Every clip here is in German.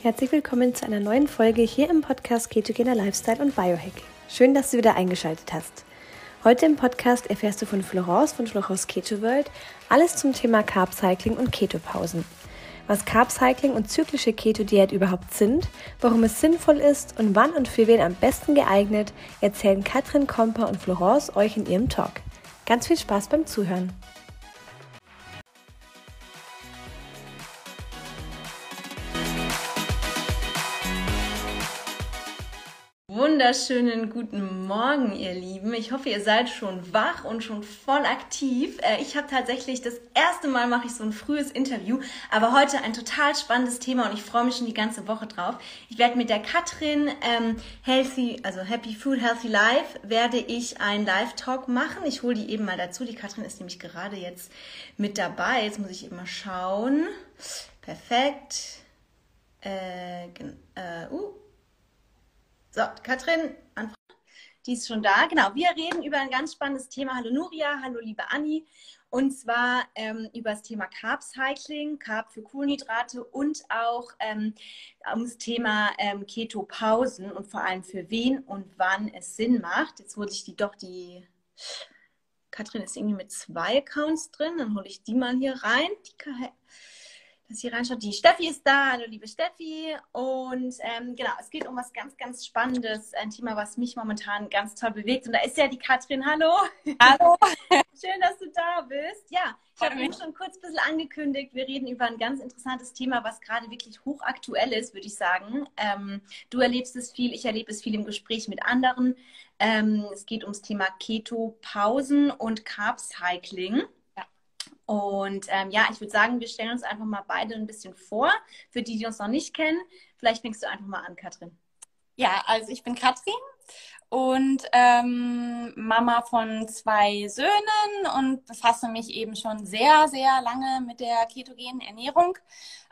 Herzlich willkommen zu einer neuen Folge hier im Podcast Ketogener Lifestyle und Biohack. Schön, dass du wieder eingeschaltet hast. Heute im Podcast erfährst du von Florence von Florence Keto World alles zum Thema Carb Cycling und Ketopausen. Was Carb Cycling und zyklische Keto-Diät überhaupt sind, warum es sinnvoll ist und wann und für wen am besten geeignet, erzählen Katrin Komper und Florence euch in ihrem Talk. Ganz viel Spaß beim Zuhören. Wunderschönen guten Morgen, ihr Lieben. Ich hoffe, ihr seid schon wach und schon voll aktiv. Äh, ich habe tatsächlich das erste Mal mache ich so ein frühes Interview, aber heute ein total spannendes Thema und ich freue mich schon die ganze Woche drauf. Ich werde mit der Katrin ähm, Healthy, also Happy Food Healthy Life, werde ich einen Live-Talk machen. Ich hole die eben mal dazu. Die Katrin ist nämlich gerade jetzt mit dabei. Jetzt muss ich eben mal schauen. Perfekt. Äh, äh, uh. So, Katrin, die ist schon da. Genau, wir reden über ein ganz spannendes Thema. Hallo Nuria, hallo liebe Anni. Und zwar ähm, über das Thema Carb Cycling, Carb für Kohlenhydrate und auch ähm, ums Thema ähm, Keto-Pausen und vor allem für wen und wann es Sinn macht. Jetzt hole ich die doch die. Katrin ist irgendwie mit zwei Accounts drin. Dann hole ich die mal hier rein. Die dass hier reinschaut. Die Steffi ist da. Hallo, liebe Steffi. Und ähm, genau, es geht um was ganz, ganz Spannendes. Ein Thema, was mich momentan ganz toll bewegt. Und da ist ja die Katrin. Hallo. Hallo. Schön, dass du da bist. Ja, ich habe eben schon kurz ein bisschen angekündigt. Wir reden über ein ganz interessantes Thema, was gerade wirklich hochaktuell ist, würde ich sagen. Ähm, du erlebst es viel, ich erlebe es viel im Gespräch mit anderen. Ähm, es geht ums Thema Keto-Pausen und Carb-Cycling. Und ähm, ja, ich würde sagen, wir stellen uns einfach mal beide ein bisschen vor. Für die, die uns noch nicht kennen, vielleicht fängst du einfach mal an, Katrin. Ja, also ich bin Katrin und ähm, Mama von zwei Söhnen und befasse mich eben schon sehr, sehr lange mit der ketogenen Ernährung.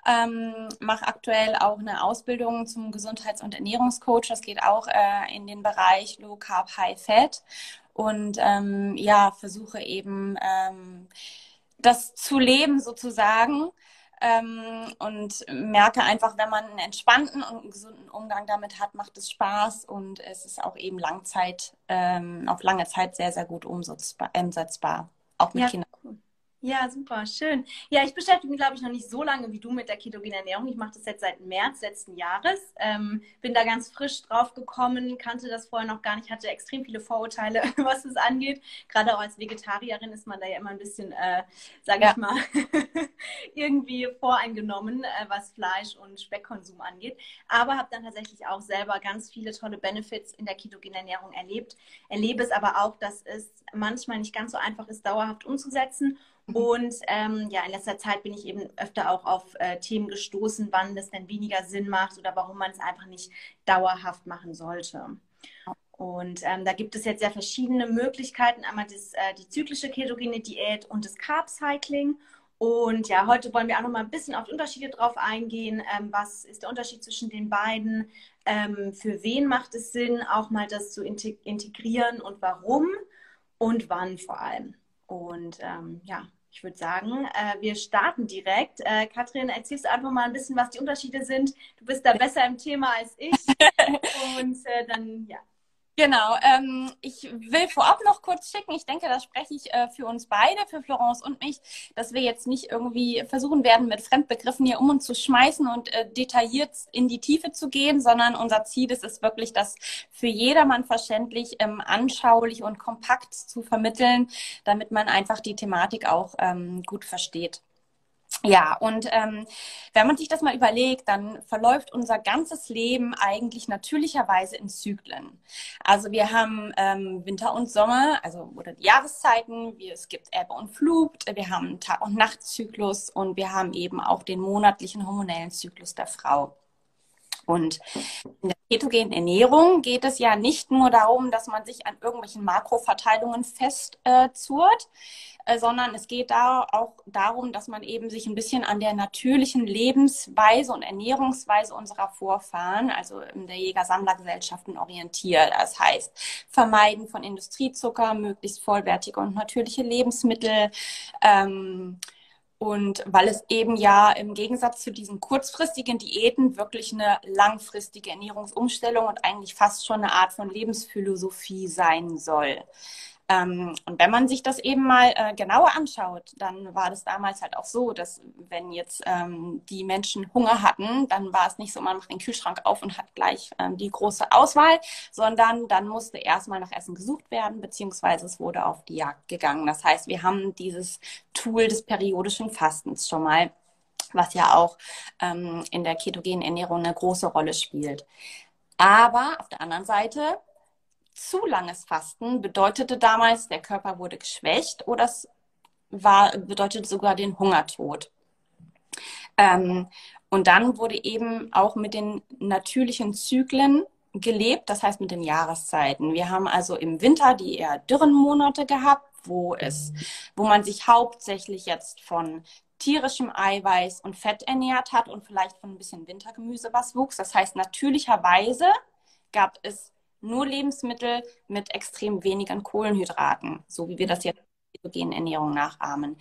Ähm, mache aktuell auch eine Ausbildung zum Gesundheits- und Ernährungscoach. Das geht auch äh, in den Bereich Low Carb, High Fat. Und ähm, ja, versuche eben ähm, das zu leben sozusagen. Ähm, und merke einfach, wenn man einen entspannten und einen gesunden Umgang damit hat, macht es Spaß und es ist auch eben Langzeit, ähm, auf lange Zeit sehr, sehr gut umsetzbar, umsetzbar auch mit ja, Kindern. Ja, super, schön. Ja, ich beschäftige mich, glaube ich, noch nicht so lange wie du mit der ketogenen Ernährung. Ich mache das jetzt seit März letzten Jahres. Ähm, bin da ganz frisch drauf gekommen, kannte das vorher noch gar nicht, hatte extrem viele Vorurteile, was es angeht. Gerade auch als Vegetarierin ist man da ja immer ein bisschen, äh, sage ja. ich mal, irgendwie voreingenommen, äh, was Fleisch und Speckkonsum angeht. Aber habe dann tatsächlich auch selber ganz viele tolle Benefits in der ketogenen Ernährung erlebt. Erlebe es aber auch, dass es manchmal nicht ganz so einfach ist, dauerhaft umzusetzen. Und ähm, ja, in letzter Zeit bin ich eben öfter auch auf äh, Themen gestoßen, wann das denn weniger Sinn macht oder warum man es einfach nicht dauerhaft machen sollte. Und ähm, da gibt es jetzt sehr verschiedene Möglichkeiten. Einmal das, äh, die zyklische ketogene Diät und das Carb Cycling. Und ja, heute wollen wir auch noch mal ein bisschen auf die Unterschiede drauf eingehen. Ähm, was ist der Unterschied zwischen den beiden? Ähm, für wen macht es Sinn, auch mal das zu integrieren und warum und wann vor allem? Und ähm, ja, ich würde sagen, äh, wir starten direkt. Äh, Katrin, erzählst du einfach mal ein bisschen, was die Unterschiede sind. Du bist da besser im Thema als ich. Und äh, dann, ja, Genau, ähm, ich will vorab noch kurz schicken, ich denke, das spreche ich äh, für uns beide, für Florence und mich, dass wir jetzt nicht irgendwie versuchen werden, mit Fremdbegriffen hier um uns zu schmeißen und äh, detailliert in die Tiefe zu gehen, sondern unser Ziel ist es wirklich, das für jedermann verständlich, ähm, anschaulich und kompakt zu vermitteln, damit man einfach die Thematik auch ähm, gut versteht. Ja, und ähm, wenn man sich das mal überlegt, dann verläuft unser ganzes Leben eigentlich natürlicherweise in Zyklen. Also wir haben ähm, Winter und Sommer, also oder die Jahreszeiten, wir, es gibt Ebbe und Flut, wir haben Tag- und Nachtzyklus und wir haben eben auch den monatlichen hormonellen Zyklus der Frau. Und in der ketogenen Ernährung geht es ja nicht nur darum, dass man sich an irgendwelchen Makroverteilungen festzurrt, äh, sondern es geht da auch darum, dass man eben sich ein bisschen an der natürlichen Lebensweise und Ernährungsweise unserer Vorfahren, also in der Jäger-Sammler-Gesellschaften orientiert. Das heißt, Vermeiden von Industriezucker, möglichst vollwertige und natürliche Lebensmittel, ähm, Und weil es eben ja im Gegensatz zu diesen kurzfristigen Diäten wirklich eine langfristige Ernährungsumstellung und eigentlich fast schon eine Art von Lebensphilosophie sein soll. Ähm, und wenn man sich das eben mal äh, genauer anschaut, dann war das damals halt auch so, dass wenn jetzt ähm, die Menschen Hunger hatten, dann war es nicht so, man macht den Kühlschrank auf und hat gleich ähm, die große Auswahl, sondern dann musste erstmal nach Essen gesucht werden, beziehungsweise es wurde auf die Jagd gegangen. Das heißt, wir haben dieses Tool des periodischen Fastens schon mal, was ja auch ähm, in der ketogenen Ernährung eine große Rolle spielt. Aber auf der anderen Seite zu langes Fasten bedeutete damals, der Körper wurde geschwächt oder es war, bedeutete sogar den Hungertod. Ähm, und dann wurde eben auch mit den natürlichen Zyklen gelebt, das heißt mit den Jahreszeiten. Wir haben also im Winter die eher dürren Monate gehabt, wo es, wo man sich hauptsächlich jetzt von tierischem Eiweiß und Fett ernährt hat und vielleicht von ein bisschen Wintergemüse was wuchs. Das heißt, natürlicherweise gab es nur Lebensmittel mit extrem wenigen Kohlenhydraten, so wie wir das jetzt in der Ernährung nachahmen.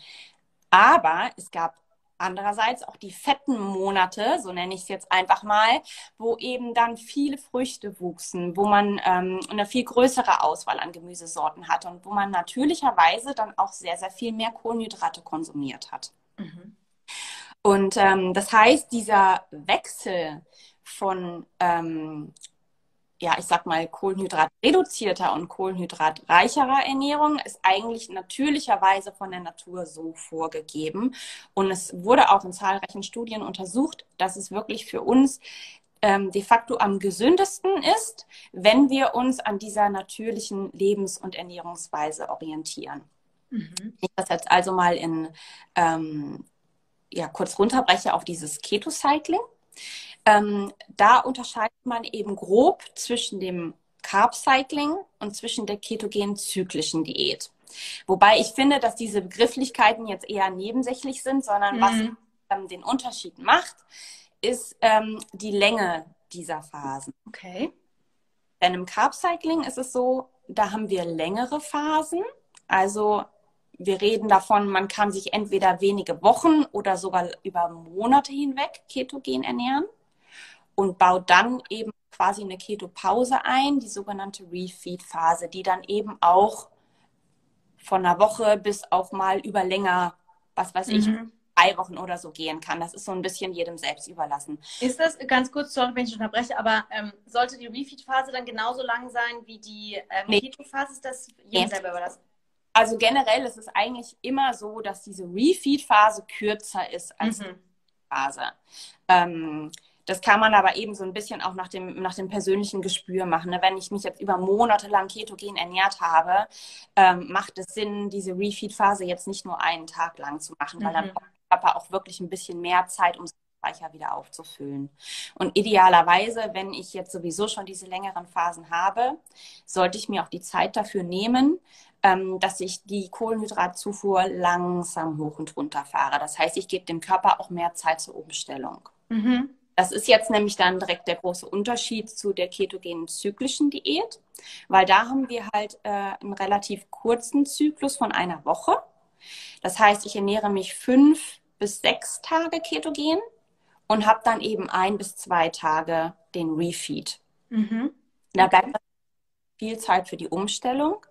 Aber es gab andererseits auch die fetten Monate, so nenne ich es jetzt einfach mal, wo eben dann viele Früchte wuchsen, wo man ähm, eine viel größere Auswahl an Gemüsesorten hatte und wo man natürlicherweise dann auch sehr, sehr viel mehr Kohlenhydrate konsumiert hat. Mhm. Und ähm, das heißt, dieser Wechsel von ähm, ja, ich sag mal, kohlenhydratreduzierter und kohlenhydratreicherer Ernährung ist eigentlich natürlicherweise von der Natur so vorgegeben. Und es wurde auch in zahlreichen Studien untersucht, dass es wirklich für uns ähm, de facto am gesündesten ist, wenn wir uns an dieser natürlichen Lebens- und Ernährungsweise orientieren. Mhm. Ich das jetzt also mal in ähm, ja, kurz runterbreche auf dieses Keto-Cycling. Ähm, da unterscheidet man eben grob zwischen dem Carb-Cycling und zwischen der ketogenen zyklischen Diät. Wobei ich finde, dass diese Begrifflichkeiten jetzt eher nebensächlich sind, sondern mhm. was ähm, den Unterschied macht, ist ähm, die Länge dieser Phasen. Okay. Denn im Carb-Cycling ist es so, da haben wir längere Phasen. Also wir reden davon, man kann sich entweder wenige Wochen oder sogar über Monate hinweg ketogen ernähren und baut dann eben quasi eine Ketopause ein, die sogenannte Refeed-Phase, die dann eben auch von einer Woche bis auch mal über länger, was weiß ich, mhm. drei Wochen oder so gehen kann. Das ist so ein bisschen jedem selbst überlassen. Ist das, ganz kurz, sorry, wenn ich unterbreche, aber ähm, sollte die Refeed-Phase dann genauso lang sein wie die ähm, nee. Keto-Phase? Ist das jedem nee. selber überlassen? Also generell ist es eigentlich immer so, dass diese Refeed-Phase kürzer ist als mhm. die Phase. Ähm, das kann man aber eben so ein bisschen auch nach dem, nach dem persönlichen Gespür machen. Ne? Wenn ich mich jetzt über Monate lang ketogen ernährt habe, ähm, macht es Sinn, diese Refeed-Phase jetzt nicht nur einen Tag lang zu machen, mhm. weil dann mhm. braucht der Körper auch wirklich ein bisschen mehr Zeit, um Speicher wieder aufzufüllen. Und idealerweise, wenn ich jetzt sowieso schon diese längeren Phasen habe, sollte ich mir auch die Zeit dafür nehmen, ähm, dass ich die Kohlenhydratzufuhr langsam hoch und runter fahre. Das heißt, ich gebe dem Körper auch mehr Zeit zur Umstellung. Mhm. Das ist jetzt nämlich dann direkt der große Unterschied zu der ketogenen zyklischen Diät, weil da haben wir halt äh, einen relativ kurzen Zyklus von einer Woche. Das heißt, ich ernähre mich fünf bis sechs Tage ketogen und habe dann eben ein bis zwei Tage den Refeed. Mhm. Da bleibt viel Zeit für die Umstellung.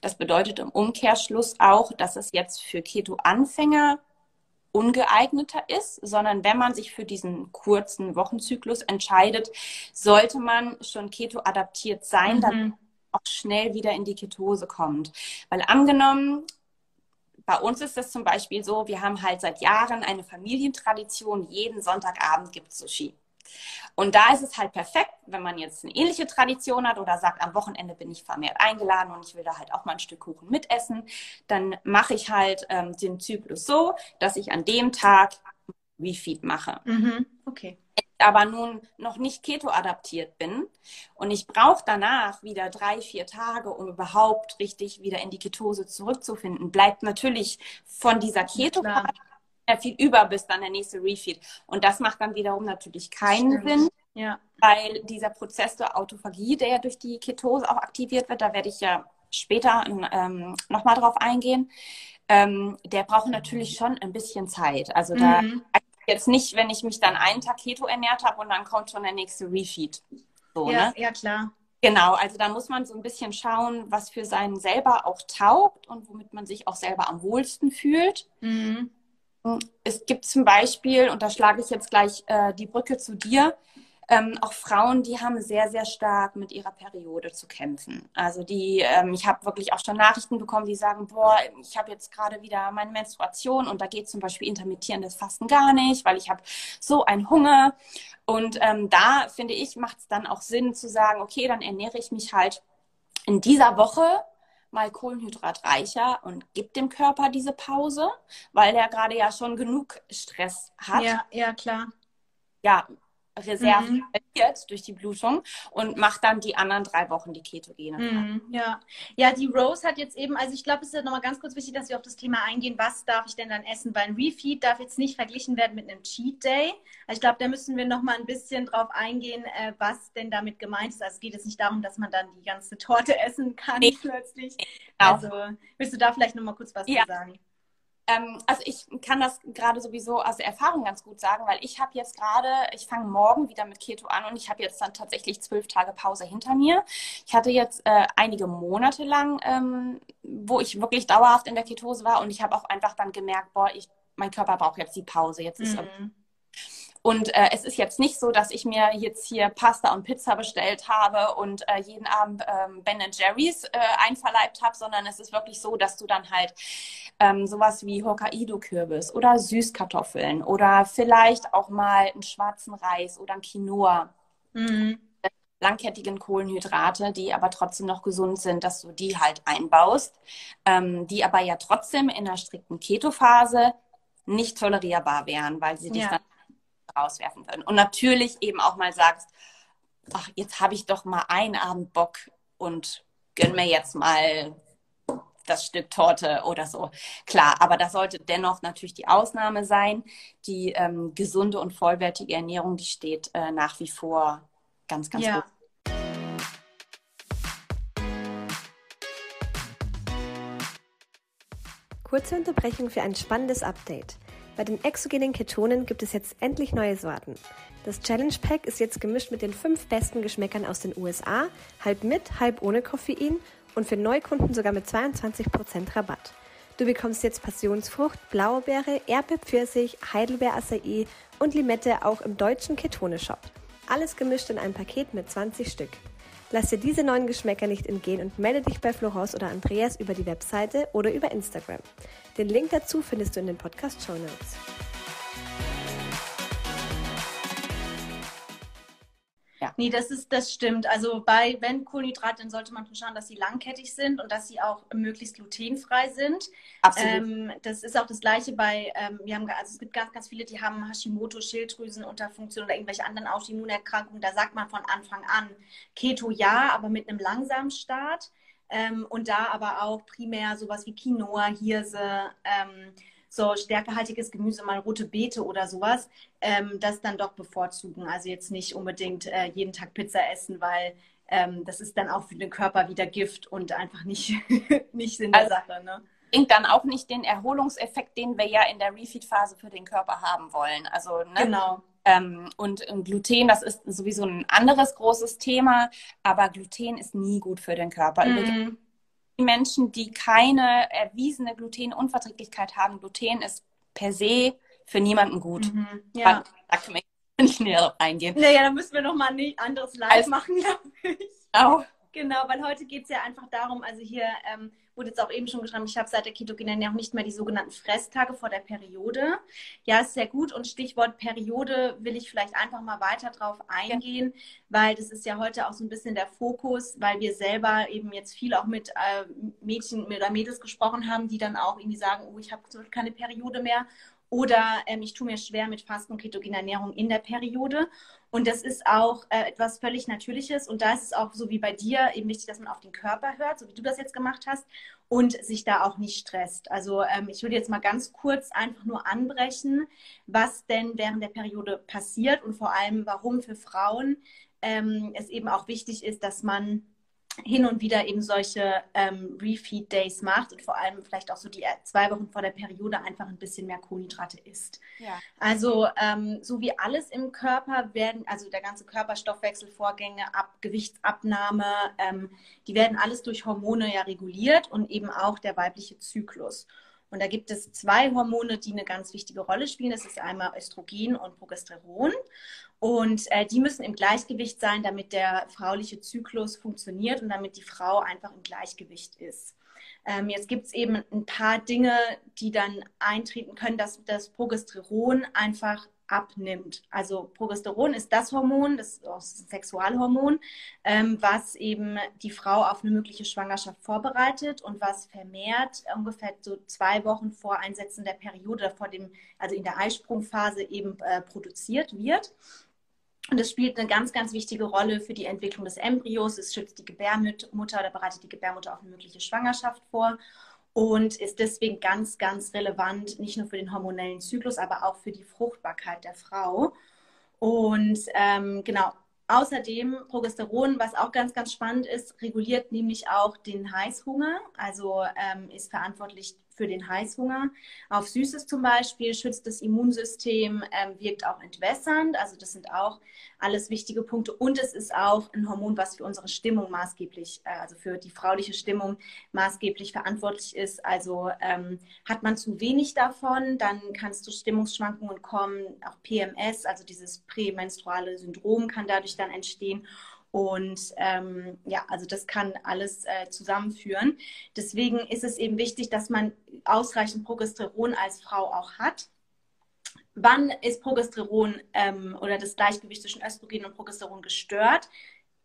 Das bedeutet im Umkehrschluss auch, dass es jetzt für Keto-Anfänger ungeeigneter ist, sondern wenn man sich für diesen kurzen Wochenzyklus entscheidet, sollte man schon Keto adaptiert sein, mhm. damit auch schnell wieder in die Ketose kommt. Weil angenommen, bei uns ist das zum Beispiel so, wir haben halt seit Jahren eine Familientradition, jeden Sonntagabend gibt es Sushi. Und da ist es halt perfekt, wenn man jetzt eine ähnliche Tradition hat oder sagt, am Wochenende bin ich vermehrt eingeladen und ich will da halt auch mal ein Stück Kuchen mitessen, dann mache ich halt ähm, den Zyklus so, dass ich an dem Tag Refeed mache. Mhm. Okay. Aber nun noch nicht Keto-adaptiert bin und ich brauche danach wieder drei, vier Tage, um überhaupt richtig wieder in die Ketose zurückzufinden, bleibt natürlich von dieser keto viel über, bis dann der nächste Refeed. Und das macht dann wiederum natürlich keinen Stimmt. Sinn, ja. weil dieser Prozess der Autophagie, der ja durch die Ketose auch aktiviert wird, da werde ich ja später ähm, nochmal drauf eingehen, ähm, der braucht natürlich schon ein bisschen Zeit. Also da Mhm. jetzt nicht, wenn ich mich dann einen Tag Keto ernährt habe und dann kommt schon der nächste Refeed. So, Ja, ne? ja, klar. Genau, also da muss man so ein bisschen schauen, was für seinen selber auch taugt und womit man sich auch selber am wohlsten fühlt. Mhm. Es gibt zum Beispiel, und da schlage ich jetzt gleich äh, die Brücke zu dir, ähm, auch Frauen, die haben sehr, sehr stark mit ihrer Periode zu kämpfen. Also die, ähm, ich habe wirklich auch schon Nachrichten bekommen, die sagen, boah, ich habe jetzt gerade wieder meine Menstruation und da geht zum Beispiel intermittierendes Fasten gar nicht, weil ich habe so einen Hunger. Und ähm, da finde ich, macht es dann auch Sinn zu sagen, okay, dann ernähre ich mich halt in dieser Woche mal kohlenhydratreicher und gib dem Körper diese Pause, weil der gerade ja schon genug Stress hat. Ja, ja, klar. Ja, Reserven Mhm. verliert durch die Blutung und macht dann die anderen drei Wochen die ketogene. Mhm, ja. ja, die Rose hat jetzt eben, also ich glaube, es ist ja nochmal ganz kurz wichtig, dass wir auf das Thema eingehen, was darf ich denn dann essen? Weil ein Refeed darf jetzt nicht verglichen werden mit einem Cheat Day. Also ich glaube, da müssen wir nochmal ein bisschen drauf eingehen, äh, was denn damit gemeint ist. Also es geht jetzt nicht darum, dass man dann die ganze Torte essen kann Nee. plötzlich. Genau. Also willst du da vielleicht nochmal kurz was Ja. sagen? Ähm, also ich kann das gerade sowieso aus Erfahrung ganz gut sagen, weil ich habe jetzt gerade, ich fange morgen wieder mit Keto an und ich habe jetzt dann tatsächlich zwölf Tage Pause hinter mir. Ich hatte jetzt äh, einige Monate lang, ähm, wo ich wirklich dauerhaft in der Ketose war und ich habe auch einfach dann gemerkt, boah, ich, mein Körper braucht jetzt die Pause. Jetzt ist Mhm. Und äh, es ist jetzt nicht so, dass ich mir jetzt hier Pasta und Pizza bestellt habe und äh, jeden Abend ähm, Ben Jerry's äh, einverleibt habe, sondern es ist wirklich so, dass du dann halt ähm, sowas wie Hokkaido-Kürbis oder Süßkartoffeln oder vielleicht auch mal einen schwarzen Reis oder ein Quinoa, Mhm. langkettigen Kohlenhydrate, die aber trotzdem noch gesund sind, dass du die halt einbaust, ähm, die aber ja trotzdem in einer strikten Keto-Phase nicht tolerierbar wären, weil sie dich Ja. dann rauswerfen würden. Und natürlich eben auch mal sagst, ach, jetzt habe ich doch mal einen Abend Bock und gönn mir jetzt mal das Stück Torte oder so. Klar, aber das sollte dennoch natürlich die Ausnahme sein. Die ähm, gesunde und vollwertige Ernährung, die steht äh, nach wie vor ganz, ganz Ja. gut. Kurze Unterbrechung für ein spannendes Update. Bei den exogenen Ketonen gibt es jetzt endlich neue Sorten. Das Challenge Pack ist jetzt gemischt mit den fünf besten Geschmäckern aus den USA, halb mit, halb ohne Koffein und für Neukunden sogar mit 22% Rabatt. Du bekommst jetzt Passionsfrucht, Blaubeere, Erdbeer, Pfirsich, Heidelbeer, Acai und Limette auch im deutschen Ketone-Shop. Alles gemischt in einem Paket mit 20 Stück. Lass dir diese neuen Geschmäcker nicht entgehen und melde dich bei Florence oder Andreas über die Webseite oder über Instagram. Den Link dazu findest du in den Podcast Show Notes. Nee, das ist, das stimmt. Also bei, wenn Kohlenhydrate, dann sollte man schon schauen, dass sie langkettig sind und dass sie auch möglichst glutenfrei sind. Absolut. Ähm, das ist auch das Gleiche bei, ähm, wir haben, also es gibt ganz, ganz viele, die haben Hashimoto, Schilddrüsenunterfunktion oder irgendwelche anderen Autoimmunerkrankungen. Da sagt man von Anfang an Keto ja, aber mit einem langsamen Start. Ähm, und da aber auch primär sowas wie Quinoa, Hirse, ähm, so stärkehaltiges Gemüse, mal rote Beete oder sowas, ähm, das dann doch bevorzugen. Also jetzt nicht unbedingt äh, jeden Tag Pizza essen, weil ähm, das ist dann auch für den Körper wieder Gift und einfach nicht, nicht Sinn der Also- Sache. Ne? Bringt dann auch nicht den Erholungseffekt, den wir ja in der Refeed-Phase für den Körper haben wollen. Also, ne? Genau. Ähm, und ähm, Gluten, das ist sowieso ein anderes großes Thema, aber Gluten ist nie gut für den Körper. Übrigens, die Menschen, die keine erwiesene Glutenunverträglichkeit haben, Gluten ist per se für niemanden gut. Mhm. Ja. Da können wir nicht näher drauf eingehen. Naja, dann müssen wir nochmal ein anderes Live Also- machen, glaube ich. Genau. Genau, weil heute geht es ja einfach darum, also hier ähm, wurde jetzt auch eben schon geschrieben, ich habe seit der ketogenen Ernährung nicht mehr die sogenannten Fresstage vor der Periode. Ja, ist sehr gut und Stichwort Periode will ich vielleicht einfach mal weiter drauf eingehen, weil das ist ja heute auch so ein bisschen der Fokus, weil wir selber eben jetzt viel auch mit äh, Mädchen oder Mädels gesprochen haben, die dann auch irgendwie sagen, oh, ich habe keine Periode mehr oder ähm, ich tue mir schwer mit Fasten und ketogener Ernährung in der Periode. Und das ist auch äh, etwas völlig Natürliches. Und da ist es auch so wie bei dir eben wichtig, dass man auf den Körper hört, so wie du das jetzt gemacht hast, und sich da auch nicht stresst. Also ähm, ich würde jetzt mal ganz kurz einfach nur anbrechen, was denn während der Periode passiert und vor allem, warum für Frauen ähm, es eben auch wichtig ist, dass man hin und wieder eben solche ähm, Refeed Days macht und vor allem vielleicht auch so die zwei Wochen vor der Periode einfach ein bisschen mehr Kohlenhydrate isst. Ja. Also ähm, so wie alles im Körper werden, also der ganze Körperstoffwechselvorgänge, Ab Gewichtsabnahme, ähm, die werden alles durch Hormone ja reguliert und eben auch der weibliche Zyklus. Und da gibt es zwei Hormone, die eine ganz wichtige Rolle spielen. Das ist einmal Östrogen und Progesteron. Und äh, die müssen im Gleichgewicht sein, damit der frauliche Zyklus funktioniert und damit die Frau einfach im Gleichgewicht ist. Ähm, jetzt gibt es eben ein paar Dinge, die dann eintreten können, dass das Progesteron einfach abnimmt. Also Progesteron ist das Hormon, das ein Sexualhormon, ähm, was eben die Frau auf eine mögliche Schwangerschaft vorbereitet und was vermehrt ungefähr so zwei Wochen vor Einsetzen der Periode, vor dem, also in der Eisprungphase eben äh, produziert wird. Und es spielt eine ganz, ganz wichtige Rolle für die Entwicklung des Embryos. Es schützt die Gebärmutter oder bereitet die Gebärmutter auf eine mögliche Schwangerschaft vor und ist deswegen ganz, ganz relevant, nicht nur für den hormonellen Zyklus, aber auch für die Fruchtbarkeit der Frau. Und ähm, genau, außerdem Progesteron, was auch ganz, ganz spannend ist, reguliert nämlich auch den Heißhunger, also ähm, ist verantwortlich für den Heißhunger. Auf Süßes zum Beispiel schützt das Immunsystem, ähm, wirkt auch entwässernd. Also das sind auch alles wichtige Punkte. Und es ist auch ein Hormon, was für unsere Stimmung maßgeblich, äh, also für die frauliche Stimmung maßgeblich verantwortlich ist. Also ähm, hat man zu wenig davon, dann kann es zu Stimmungsschwankungen kommen. Auch PMS, also dieses prämenstruale Syndrom kann dadurch dann entstehen. Und ähm, ja, also das kann alles äh, zusammenführen. Deswegen ist es eben wichtig, dass man ausreichend Progesteron als Frau auch hat. Wann ist Progesteron ähm, oder das Gleichgewicht zwischen Östrogen und Progesteron gestört?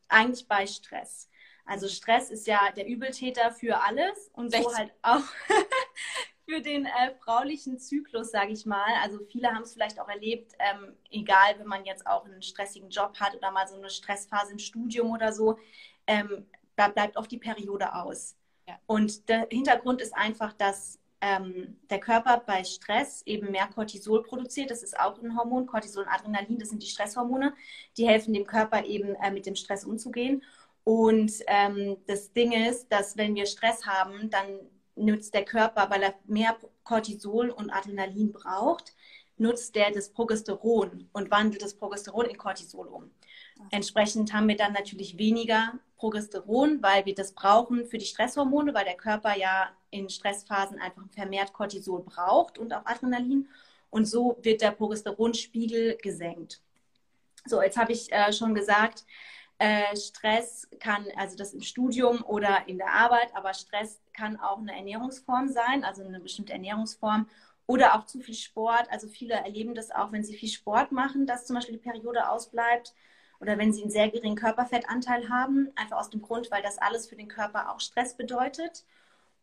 Eigentlich bei Stress. Also Stress ist ja der Übeltäter für alles und so halt auch für den äh, fraulichen Zyklus, sage ich mal. Also viele haben es vielleicht auch erlebt, ähm, egal, wenn man jetzt auch einen stressigen Job hat oder mal so eine Stressphase im Studium oder so, ähm, da bleibt oft die Periode aus. Ja. Und der Hintergrund ist einfach, dass ähm, der Körper bei Stress eben mehr Cortisol produziert. Das ist auch ein Hormon, Cortisol und Adrenalin, das sind die Stresshormone. Die helfen dem Körper eben äh, mit dem Stress umzugehen. Und ähm, das Ding ist, dass wenn wir Stress haben, dann nutzt der Körper, weil er mehr Cortisol und Adrenalin braucht, nutzt der das Progesteron und wandelt das Progesteron in Cortisol um. Entsprechend haben wir dann natürlich weniger Progesteron, weil wir das brauchen für die Stresshormone, weil der Körper ja in Stressphasen einfach vermehrt Cortisol braucht und auch Adrenalin. Und so wird der Progesteronspiegel gesenkt. So, jetzt habe ich äh, schon gesagt, äh, Stress kann, also das im Studium oder in der Arbeit, aber Stress kann auch eine Ernährungsform sein, also eine bestimmte Ernährungsform oder auch zu viel Sport. Also viele erleben das auch, wenn sie viel Sport machen, dass zum Beispiel die Periode ausbleibt oder wenn sie einen sehr geringen Körperfettanteil haben, einfach aus dem Grund, weil das alles für den Körper auch Stress bedeutet.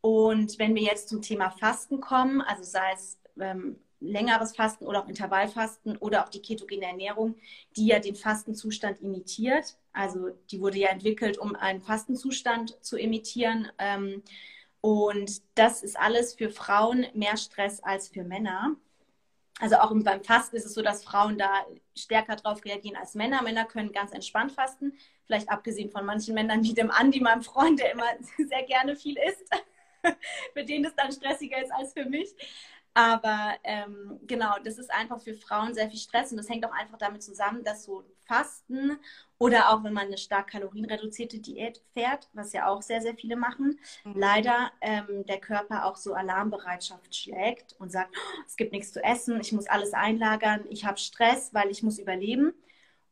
Und wenn wir jetzt zum Thema Fasten kommen, also sei es ähm, längeres Fasten oder auch Intervallfasten oder auch die ketogene Ernährung, die ja den Fastenzustand imitiert. Also die wurde ja entwickelt, um einen Fastenzustand zu imitieren. Ähm, und das ist alles für Frauen mehr Stress als für Männer. Also auch beim Fasten ist es so, dass Frauen da stärker drauf reagieren als Männer. Männer können ganz entspannt fasten. Vielleicht abgesehen von manchen Männern wie dem Andi, meinem Freund, der immer sehr gerne viel isst. für den es dann stressiger ist als für mich. Aber ähm, genau, das ist einfach für Frauen sehr viel Stress und das hängt auch einfach damit zusammen, dass so Fasten oder auch wenn man eine stark kalorienreduzierte Diät fährt, was ja auch sehr, sehr viele machen, mhm. leider ähm, der Körper auch so Alarmbereitschaft schlägt und sagt, oh, es gibt nichts zu essen, ich muss alles einlagern, ich habe Stress, weil ich muss überleben.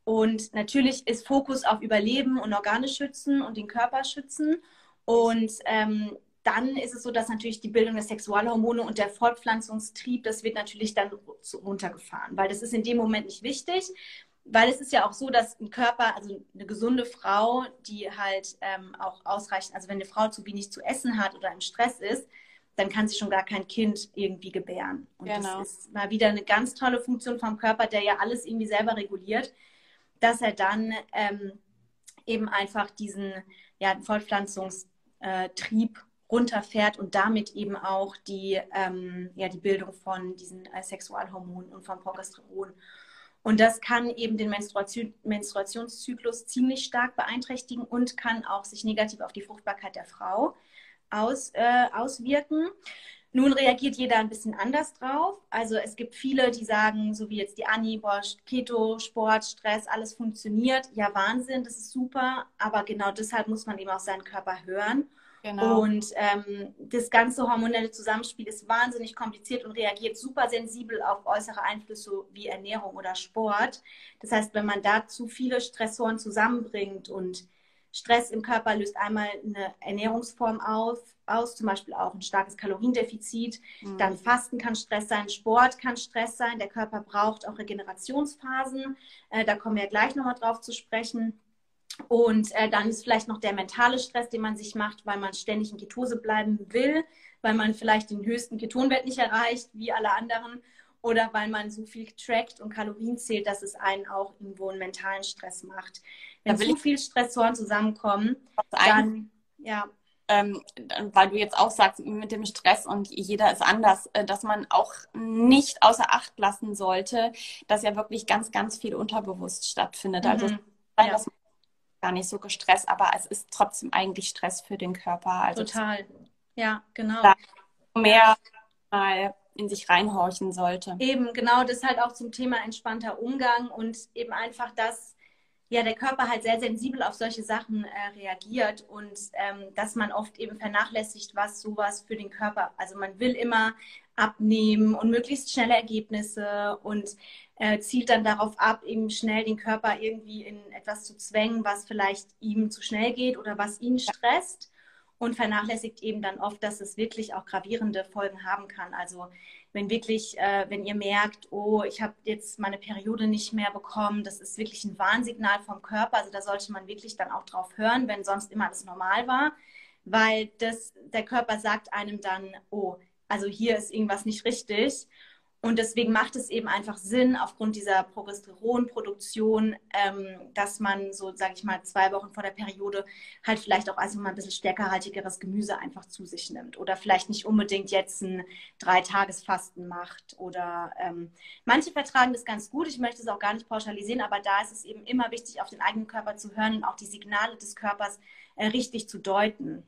Und natürlich ist Fokus auf Überleben und Organe schützen und den Körper schützen. Und ähm, dann ist es so, dass natürlich die Bildung der Sexualhormone und der Fortpflanzungstrieb, das wird natürlich dann runtergefahren, weil das ist in dem Moment nicht wichtig, weil es ist ja auch so, dass ein Körper, also eine gesunde Frau, die halt ähm, auch ausreichend, also wenn eine Frau zu wenig zu essen hat oder im Stress ist, dann kann sie schon gar kein Kind irgendwie gebären. Und genau. das ist mal wieder eine ganz tolle Funktion vom Körper, der ja alles irgendwie selber reguliert, dass er dann ähm, eben einfach diesen ja, Fortpflanzungstrieb runterfährt und damit eben auch die, ähm, ja, die Bildung von diesen äh, Sexualhormonen und von Progesteron. Und das kann eben den Menstruation, Menstruationszyklus ziemlich stark beeinträchtigen und kann auch sich negativ auf die Fruchtbarkeit der Frau aus, äh, auswirken. Nun reagiert jeder ein bisschen anders drauf. Also es gibt viele, die sagen, so wie jetzt die Anni, boah, Keto, Sport, Stress, alles funktioniert. Ja, Wahnsinn, das ist super. Aber genau deshalb muss man eben auch seinen Körper hören. Genau. Und ähm, das ganze hormonelle Zusammenspiel ist wahnsinnig kompliziert und reagiert super sensibel auf äußere Einflüsse wie Ernährung oder Sport. Das heißt, wenn man da zu viele Stressoren zusammenbringt und Stress im Körper löst einmal eine Ernährungsform auf, aus, zum Beispiel auch ein starkes Kaloriendefizit. Mhm. Dann Fasten kann Stress sein, Sport kann Stress sein. Der Körper braucht auch Regenerationsphasen. Äh, da kommen wir ja gleich nochmal drauf zu sprechen. Und äh, dann ist vielleicht noch der mentale Stress, den man sich macht, weil man ständig in Ketose bleiben will, weil man vielleicht den höchsten Ketonwert nicht erreicht, wie alle anderen, oder weil man so viel trackt und Kalorien zählt, dass es einen auch irgendwo einen mentalen Stress macht. Wenn zu viel Stressoren zusammenkommen, dann, ja. Ähm, weil du jetzt auch sagst, mit dem Stress und jeder ist anders, äh, dass man auch nicht außer Acht lassen sollte, dass ja wirklich ganz, ganz viel unterbewusst stattfindet. Also, mhm. Also, dass man gar nicht so gestresst, aber es ist trotzdem eigentlich Stress für den Körper. Also Total. Ja, genau. Mehr mal in sich reinhorchen sollte. Eben, genau, das halt auch zum Thema entspannter Umgang und eben einfach das, ja, der Körper halt sehr sensibel auf solche Sachen äh, reagiert und ähm, dass man oft eben vernachlässigt, was sowas für den Körper, also man will immer abnehmen und möglichst schnelle Ergebnisse und äh, zielt dann darauf ab, eben schnell den Körper irgendwie in etwas zu zwängen, was vielleicht ihm zu schnell geht oder was ihn stresst und vernachlässigt eben dann oft, dass es wirklich auch gravierende Folgen haben kann. Also wenn wirklich, äh, wenn ihr merkt, oh, ich habe jetzt meine Periode nicht mehr bekommen, das ist wirklich ein Warnsignal vom Körper. Also da sollte man wirklich dann auch drauf hören, wenn sonst immer alles normal war, weil das, der Körper sagt einem dann, oh, also hier ist irgendwas nicht richtig. Und deswegen macht es eben einfach Sinn, aufgrund dieser Progesteronproduktion, ähm, dass man so, sage ich mal, zwei Wochen vor der Periode halt vielleicht auch also ein bisschen stärkerhaltigeres Gemüse einfach zu sich nimmt. Oder vielleicht nicht unbedingt jetzt ein Dreitagesfasten macht. Oder ähm, manche vertragen das ganz gut. Ich möchte es auch gar nicht pauschalisieren, aber da ist es eben immer wichtig, auf den eigenen Körper zu hören und auch die Signale des Körpers äh, richtig zu deuten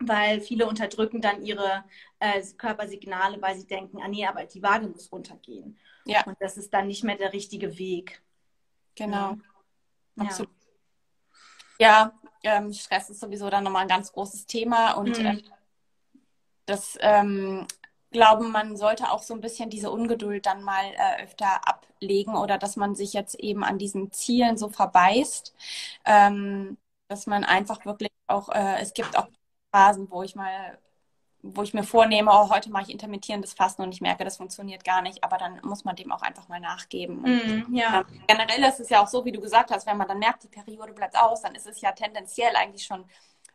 weil viele unterdrücken dann ihre äh, Körpersignale, weil sie denken, ah nee, aber die Waage muss runtergehen. Ja. Und das ist dann nicht mehr der richtige Weg. Genau. Ja. Absolut. Ja, ähm, Stress ist sowieso dann nochmal ein ganz großes Thema und mhm. äh, das ähm, glauben, man sollte auch so ein bisschen diese Ungeduld dann mal äh, öfter ablegen oder dass man sich jetzt eben an diesen Zielen so verbeißt, ähm, dass man einfach wirklich auch, äh, es gibt auch Phasen, wo ich mal, wo ich mir vornehme, oh, heute mache ich intermittierendes Fasten und ich merke, das funktioniert gar nicht, aber dann muss man dem auch einfach mal nachgeben. Mm, ja. ähm, generell ist es ja auch so, wie du gesagt hast, wenn man dann merkt, die Periode bleibt aus, dann ist es ja tendenziell eigentlich schon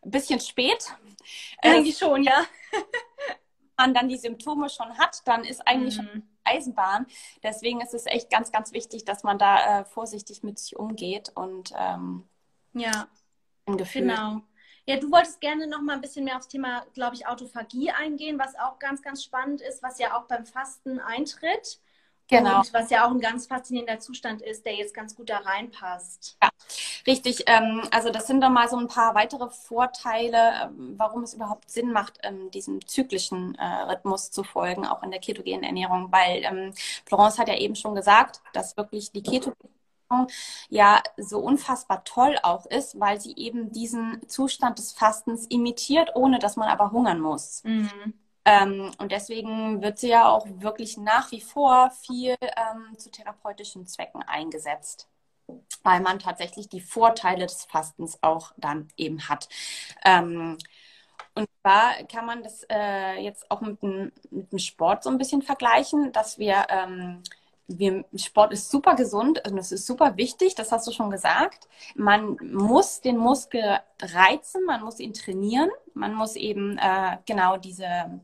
ein bisschen spät. Eigentlich äh, schon, ja. man dann die Symptome schon hat, dann ist eigentlich mm. schon Eisenbahn. Deswegen ist es echt ganz, ganz wichtig, dass man da äh, vorsichtig mit sich umgeht und ähm, ja, ein Gefühl. Genau. Ja, du wolltest gerne noch mal ein bisschen mehr aufs Thema, glaube ich, Autophagie eingehen, was auch ganz, ganz spannend ist, was ja auch beim Fasten eintritt. Genau. Und was ja auch ein ganz faszinierender Zustand ist, der jetzt ganz gut da reinpasst. Ja, richtig. Ähm, also das sind doch mal so ein paar weitere Vorteile, ähm, warum es überhaupt Sinn macht, ähm, diesem zyklischen äh, Rhythmus zu folgen, auch in der ketogenen Ernährung. Weil Florence hat ja eben schon gesagt, dass wirklich die ketogene ja so unfassbar toll auch ist, weil sie eben diesen Zustand des Fastens imitiert, ohne dass man aber hungern muss. Mhm. Ähm, und deswegen wird sie ja auch wirklich nach wie vor viel ähm, zu therapeutischen Zwecken eingesetzt, weil man tatsächlich die Vorteile des Fastens auch dann eben hat. Ähm, und zwar kann man das äh, jetzt auch mit dem, Sport so ein bisschen vergleichen, dass wir ähm, wir, Sport ist super gesund und es ist super wichtig, das hast du schon gesagt. Man muss den Muskel reizen, man muss ihn trainieren, man muss eben äh, genau diese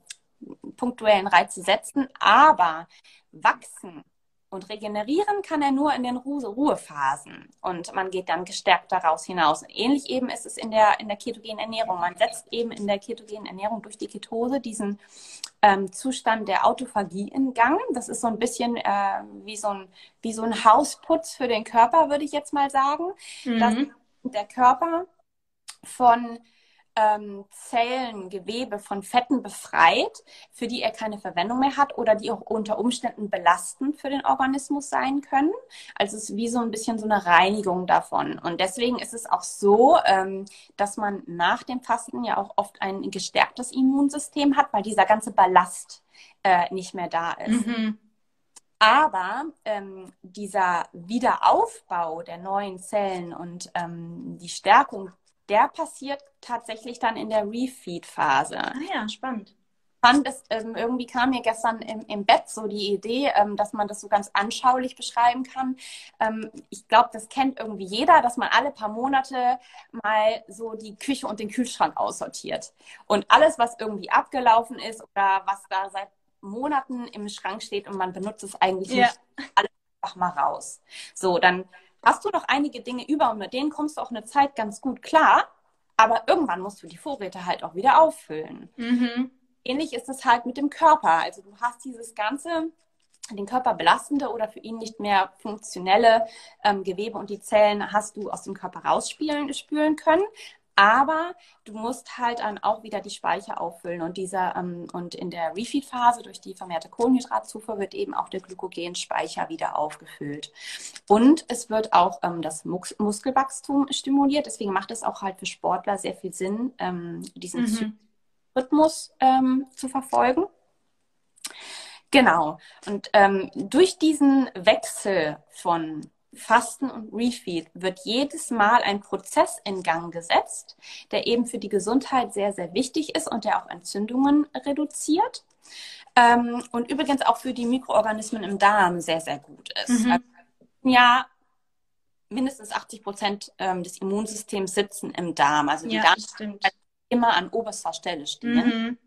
punktuellen Reize setzen, aber wachsen und regenerieren kann er nur in den Ru Ruhephasen. Und man geht dann gestärkt daraus hinaus. ähnlich eben ist es in der, in der ketogenen Ernährung. Man setzt eben in der ketogenen Ernährung durch die Ketose diesen ähm, Zustand der Autophagie in Gang. Das ist so ein bisschen äh, wie, so ein, wie so ein Hausputz für den Körper, würde ich jetzt mal sagen. Mhm. Dass der Körper von ähm, Zellen, Gewebe von Fetten befreit, für die er keine Verwendung mehr hat oder die auch unter Umständen belastend für den Organismus sein können. Also es ist wie so ein bisschen so eine Reinigung davon. Und deswegen ist es auch so, ähm, dass man nach dem Fasten ja auch oft ein gestärktes Immunsystem hat, weil dieser ganze Ballast äh, nicht mehr da ist. Mhm. Aber ähm, dieser Wiederaufbau der neuen Zellen und ähm, die Stärkung der passiert tatsächlich dann in der Refeed-Phase. Ah ja, spannend. Fand es, ähm, irgendwie kam mir gestern im, im Bett so die Idee, ähm, dass man das so ganz anschaulich beschreiben kann. Ähm, ich glaube, das kennt irgendwie jeder, dass man alle paar Monate mal so die Küche und den Kühlschrank aussortiert. Und alles, was irgendwie abgelaufen ist oder was da seit Monaten im Schrank steht und man benutzt es eigentlich ja. nicht, alles einfach mal raus. So, dann hast du noch einige Dinge über und mit denen kommst du auch eine Zeit ganz gut klar. Aber irgendwann musst du die Vorräte halt auch wieder auffüllen. Mhm. Ähnlich ist es halt mit dem Körper. Also du hast dieses ganze, den Körper belastende oder für ihn nicht mehr funktionelle ähm, Gewebe und die Zellen hast du aus dem Körper rausspülen spülen können. Aber du musst halt dann auch wieder die Speicher auffüllen und dieser ähm, und in der Refeed-Phase durch die vermehrte Kohlenhydratzufuhr wird eben auch der Glykogenspeicher wieder aufgefüllt. Und es wird auch ähm, das Mus Muskelwachstum stimuliert. Deswegen macht es auch halt für Sportler sehr viel Sinn, ähm, diesen mhm. Rhythmus ähm, zu verfolgen. Genau. Und ähm, durch diesen Wechsel von Fasten und Refeed wird jedes Mal ein Prozess in Gang gesetzt, der eben für die Gesundheit sehr, sehr wichtig ist und der auch Entzündungen reduziert. Ähm, und übrigens auch für die Mikroorganismen im Darm sehr, sehr gut ist. Mhm. Also, ja, mindestens 80 Prozent ähm, des Immunsystems sitzen im Darm. Also die ja, Darm immer an oberster Stelle stehen. Mhm.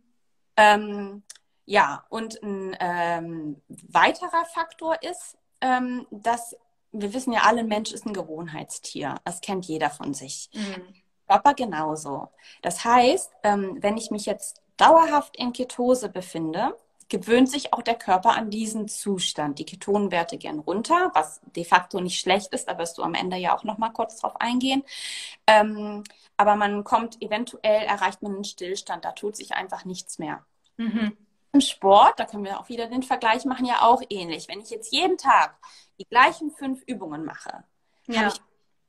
Ähm, ja, und ein ähm, weiterer Faktor ist, ähm, dass wir wissen ja alle, ein Mensch ist ein Gewohnheitstier. Das kennt jeder von sich. Mhm. Körper genauso. Das heißt, ähm, wenn ich mich jetzt dauerhaft in Ketose befinde, gewöhnt sich auch der Körper an diesen Zustand. Die Ketonwerte gehen runter, was de facto nicht schlecht ist, da wirst du am Ende ja auch noch mal kurz drauf eingehen. Ähm, aber man kommt eventuell, erreicht man einen Stillstand, da tut sich einfach nichts mehr. Mhm. Im Sport, da können wir auch wieder den Vergleich machen, ja auch ähnlich. Wenn ich jetzt jeden Tag die gleichen fünf Übungen mache, ja. habe ich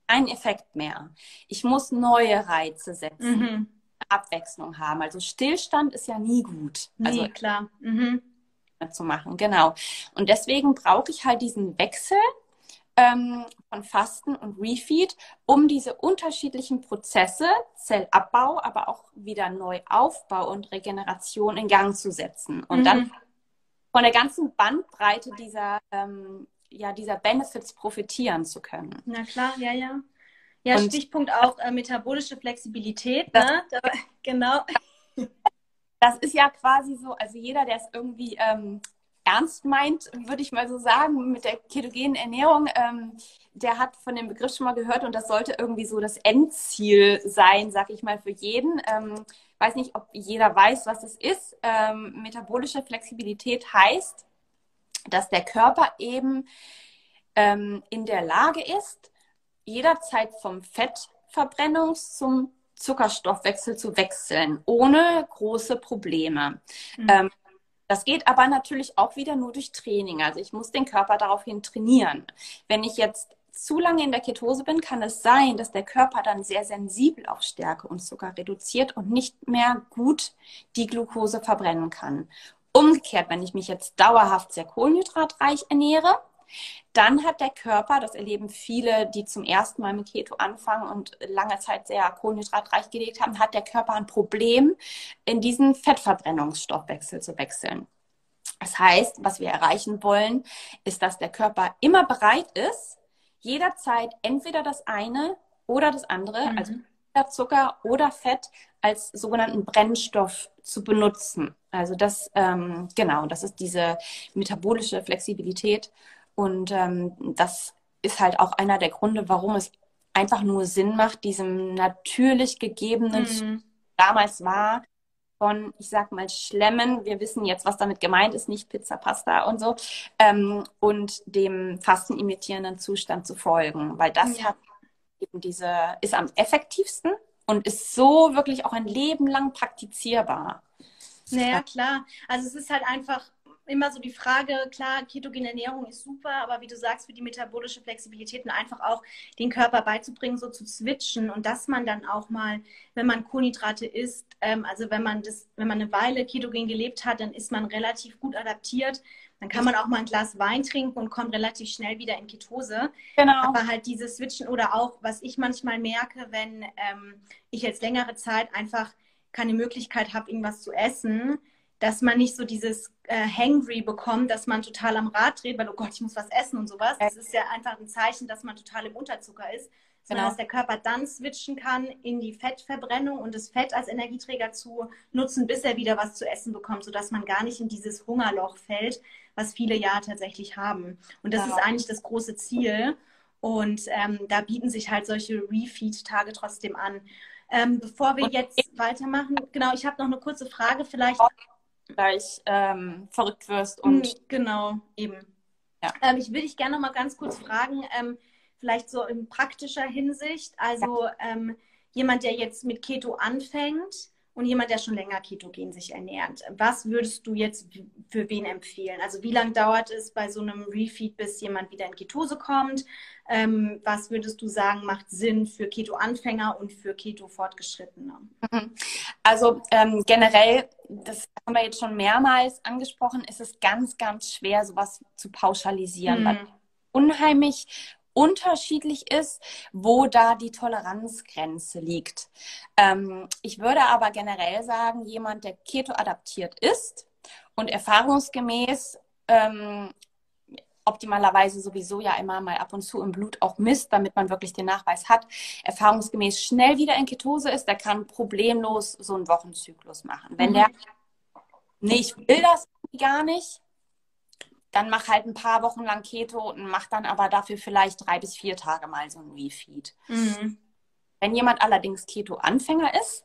keinen Effekt mehr. Ich muss neue Reize setzen, mhm. Abwechslung haben. Also Stillstand ist ja nie gut. Nee, also klar. Mhm. zu machen, genau. Und deswegen brauche ich halt diesen Wechsel ähm, von Fasten und Refeed, um diese unterschiedlichen Prozesse, Zellabbau, aber auch wieder Neuaufbau und Regeneration in Gang zu setzen. Und mhm. dann von der ganzen Bandbreite dieser ähm, ja, dieser Benefits profitieren zu können. Na klar, ja, ja. Ja, und Stichpunkt auch äh, metabolische Flexibilität, ne? Da, genau. Das ist ja quasi so, also jeder, der es irgendwie ähm, ernst meint, würde ich mal so sagen, mit der ketogenen Ernährung, ähm, der hat von dem Begriff schon mal gehört und das sollte irgendwie so das Endziel sein, sag ich mal, für jeden. Ähm, weiß nicht, ob jeder weiß, was es ist. Ähm, metabolische Flexibilität heißt, dass der Körper eben ähm, in der Lage ist, jederzeit vom Fettverbrennungs- zum Zuckerstoffwechsel zu wechseln, ohne große Probleme. Mhm. Ähm, das geht aber natürlich auch wieder nur durch Training. Also ich muss den Körper daraufhin trainieren. Wenn ich jetzt zu lange in der Ketose bin, kann es sein, dass der Körper dann sehr sensibel auf Stärke und Zucker reduziert und nicht mehr gut die Glucose verbrennen kann. Umgekehrt, wenn ich mich jetzt dauerhaft sehr kohlenhydratreich ernähre, dann hat der Körper, das erleben viele, die zum ersten Mal mit Keto anfangen und lange Zeit sehr kohlenhydratreich gelebt haben, hat der Körper ein Problem, in diesen Fettverbrennungsstoffwechsel zu wechseln. Das heißt, was wir erreichen wollen, ist, dass der Körper immer bereit ist, jederzeit entweder das eine oder das andere, mhm. also Zucker oder Fett als sogenannten Brennstoff zu benutzen. Also das, ähm, genau, das ist diese metabolische Flexibilität. Und ähm, das ist halt auch einer der Gründe, warum es einfach nur Sinn macht, diesem natürlich gegebenen mhm. damals war, von, ich sag mal, Schlemmen, wir wissen jetzt, was damit gemeint ist, nicht Pizza, Pasta und so, ähm, und dem fastenimitierenden Zustand zu folgen, weil das ja. hat eben diese, ist am effektivsten und ist so wirklich auch ein Leben lang praktizierbar. Naja, klar. Also es ist halt einfach immer so die Frage, klar, ketogene Ernährung ist super, aber wie du sagst, für die metabolische Flexibilität und einfach auch den Körper beizubringen, so zu switchen und dass man dann auch mal, wenn man Kohlenhydrate isst, ähm, also wenn man das, wenn man eine Weile ketogen gelebt hat, dann ist man relativ gut adaptiert. Dann kann man auch mal ein Glas Wein trinken und kommt relativ schnell wieder in Ketose. Genau. Aber halt dieses Switchen oder auch, was ich manchmal merke, wenn ähm, ich jetzt längere Zeit einfach keine Möglichkeit habe, irgendwas zu essen, dass man nicht so dieses äh, Hangry bekommt, dass man total am Rad dreht, weil, oh Gott, ich muss was essen und sowas. Das ist ja einfach ein Zeichen, dass man total im Unterzucker ist. Sondern genau. dass der Körper dann switchen kann in die Fettverbrennung und das Fett als Energieträger zu nutzen, bis er wieder was zu essen bekommt, sodass man gar nicht in dieses Hungerloch fällt, was viele ja tatsächlich haben. Und das genau. ist eigentlich das große Ziel. Und ähm, da bieten sich halt solche Refeed-Tage trotzdem an. Ähm, bevor wir jetzt weitermachen, genau, ich habe noch eine kurze Frage vielleicht gleich ähm, verrückt wirst. Und hm, genau, eben. Ja. Ähm, ich will dich gerne noch mal ganz kurz fragen, ähm, vielleicht so in praktischer Hinsicht. Also ja. Ähm, jemand, der jetzt mit Keto anfängt, und jemand, der schon länger ketogen sich ernährt. Was würdest du jetzt für wen empfehlen? Also wie lange dauert es bei so einem Refeed, bis jemand wieder in Ketose kommt? Ähm, was würdest du sagen, macht Sinn für Keto-Anfänger und für Keto-Fortgeschrittene? Mhm. Also ähm, generell, das haben wir jetzt schon mehrmals angesprochen, ist es ganz, ganz schwer, sowas zu pauschalisieren. Mhm. Unheimlich unterschiedlich ist, wo da die Toleranzgrenze liegt. Ähm, ich würde aber generell sagen, jemand, der Keto adaptiert ist und erfahrungsgemäß ähm, optimalerweise sowieso ja immer mal ab und zu im Blut auch misst, damit man wirklich den Nachweis hat, erfahrungsgemäß schnell wieder in Ketose ist, der kann problemlos so einen Wochenzyklus machen. Wenn mhm. der, nee, ich will das gar nicht, dann mach halt ein paar Wochen lang Keto und mach dann aber dafür vielleicht drei bis vier Tage mal so ein Refeed. Mhm. Wenn jemand allerdings Keto-Anfänger ist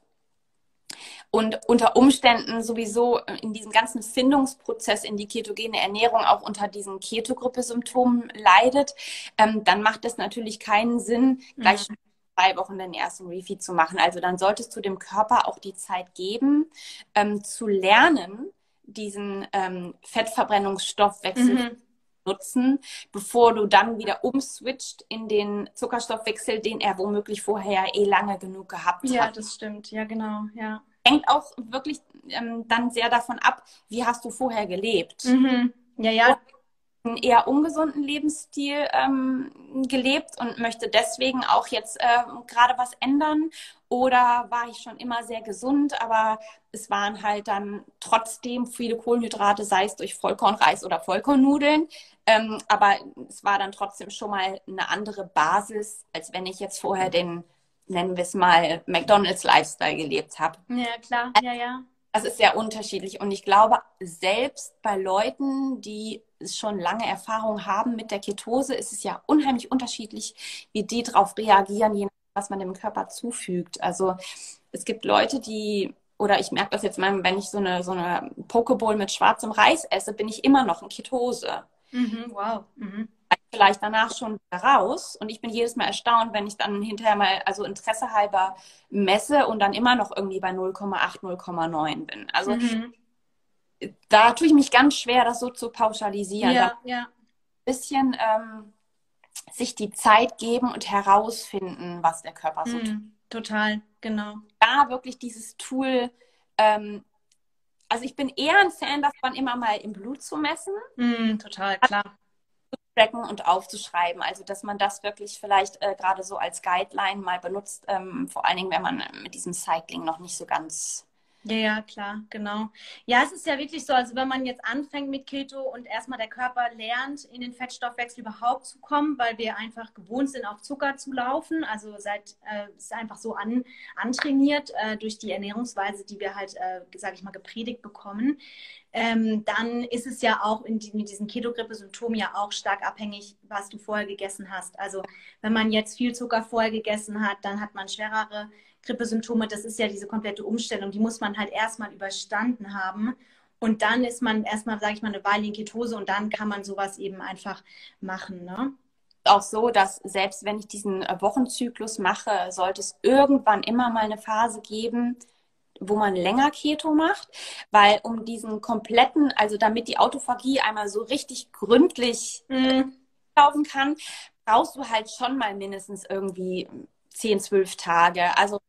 und unter Umständen sowieso in diesem ganzen Findungsprozess in die ketogene Ernährung auch unter diesen Ketogruppe-Symptomen leidet, ähm, dann macht es natürlich keinen Sinn, gleich mhm. drei Wochen den ersten Refeed zu machen. Also dann solltest du dem Körper auch die Zeit geben, ähm, zu lernen, diesen ähm, Fettverbrennungsstoffwechsel mhm. nutzen, bevor du dann wieder umswitcht in den Zuckerstoffwechsel, den er womöglich vorher eh lange genug gehabt hat. Ja, das stimmt. Ja, genau. Ja. Hängt auch wirklich ähm, dann sehr davon ab, wie hast du vorher gelebt. Mhm. Ja, ja. Und einen eher ungesunden Lebensstil ähm, gelebt und möchte deswegen auch jetzt äh, gerade was ändern? Oder war ich schon immer sehr gesund, aber es waren halt dann trotzdem viele Kohlenhydrate, sei es durch Vollkornreis oder Vollkornnudeln. Ähm, aber es war dann trotzdem schon mal eine andere Basis, als wenn ich jetzt vorher den, nennen wir es mal, McDonalds-Lifestyle gelebt habe. Ja, klar, ja, ja. Das ist sehr unterschiedlich. Und ich glaube, selbst bei Leuten, die schon lange Erfahrung haben mit der Ketose, ist es ja unheimlich unterschiedlich, wie die darauf reagieren, je was man dem Körper zufügt. Also es gibt Leute, die, oder ich merke das jetzt mal, wenn ich so eine, so eine Pokeball mit schwarzem Reis esse, bin ich immer noch in Ketose. Mhm, wow. Mhm vielleicht danach schon raus. Und ich bin jedes Mal erstaunt, wenn ich dann hinterher mal, also Interesse halber messe und dann immer noch irgendwie bei 0,8, 0,9 bin. Also mhm. da tue ich mich ganz schwer, das so zu pauschalisieren. Ja, ja. Ein bisschen ähm, sich die Zeit geben und herausfinden, was der Körper so tut. Total, genau. Da wirklich dieses Tool ähm, also ich bin eher ein Fan davon, immer mal im Blut zu messen. Mm, total, klar tracken und aufzuschreiben. Also dass man das wirklich vielleicht äh, gerade so als Guideline mal benutzt, ähm, vor allen Dingen, wenn man mit diesem Cycling noch nicht so ganz ja, ja, klar, genau. Ja, es ist ja wirklich so, also wenn man jetzt anfängt mit Keto und erstmal der Körper lernt, in den Fettstoffwechsel überhaupt zu kommen, weil wir einfach gewohnt sind, auf Zucker zu laufen, also seit äh, ist einfach so an, antrainiert äh, durch die Ernährungsweise, die wir halt, äh, sage ich mal, gepredigt bekommen, ähm, dann ist es ja auch in die, mit diesen Ketogrippe-Symptomen ja auch stark abhängig, was du vorher gegessen hast. Also wenn man jetzt viel Zucker vorher gegessen hat, dann hat man schwerere Grippesymptome, das ist ja diese komplette Umstellung, die muss man halt erstmal überstanden haben. Und dann ist man erstmal, sage ich mal, eine Weile in Ketose und dann kann man sowas eben einfach machen. Ne? Auch so, dass selbst wenn ich diesen Wochenzyklus mache, sollte es irgendwann immer mal eine Phase geben, wo man länger Keto macht, weil um diesen kompletten, also damit die Autophagie einmal so richtig gründlich mhm. laufen kann, brauchst du halt schon mal mindestens irgendwie 10, 12 Tage. Also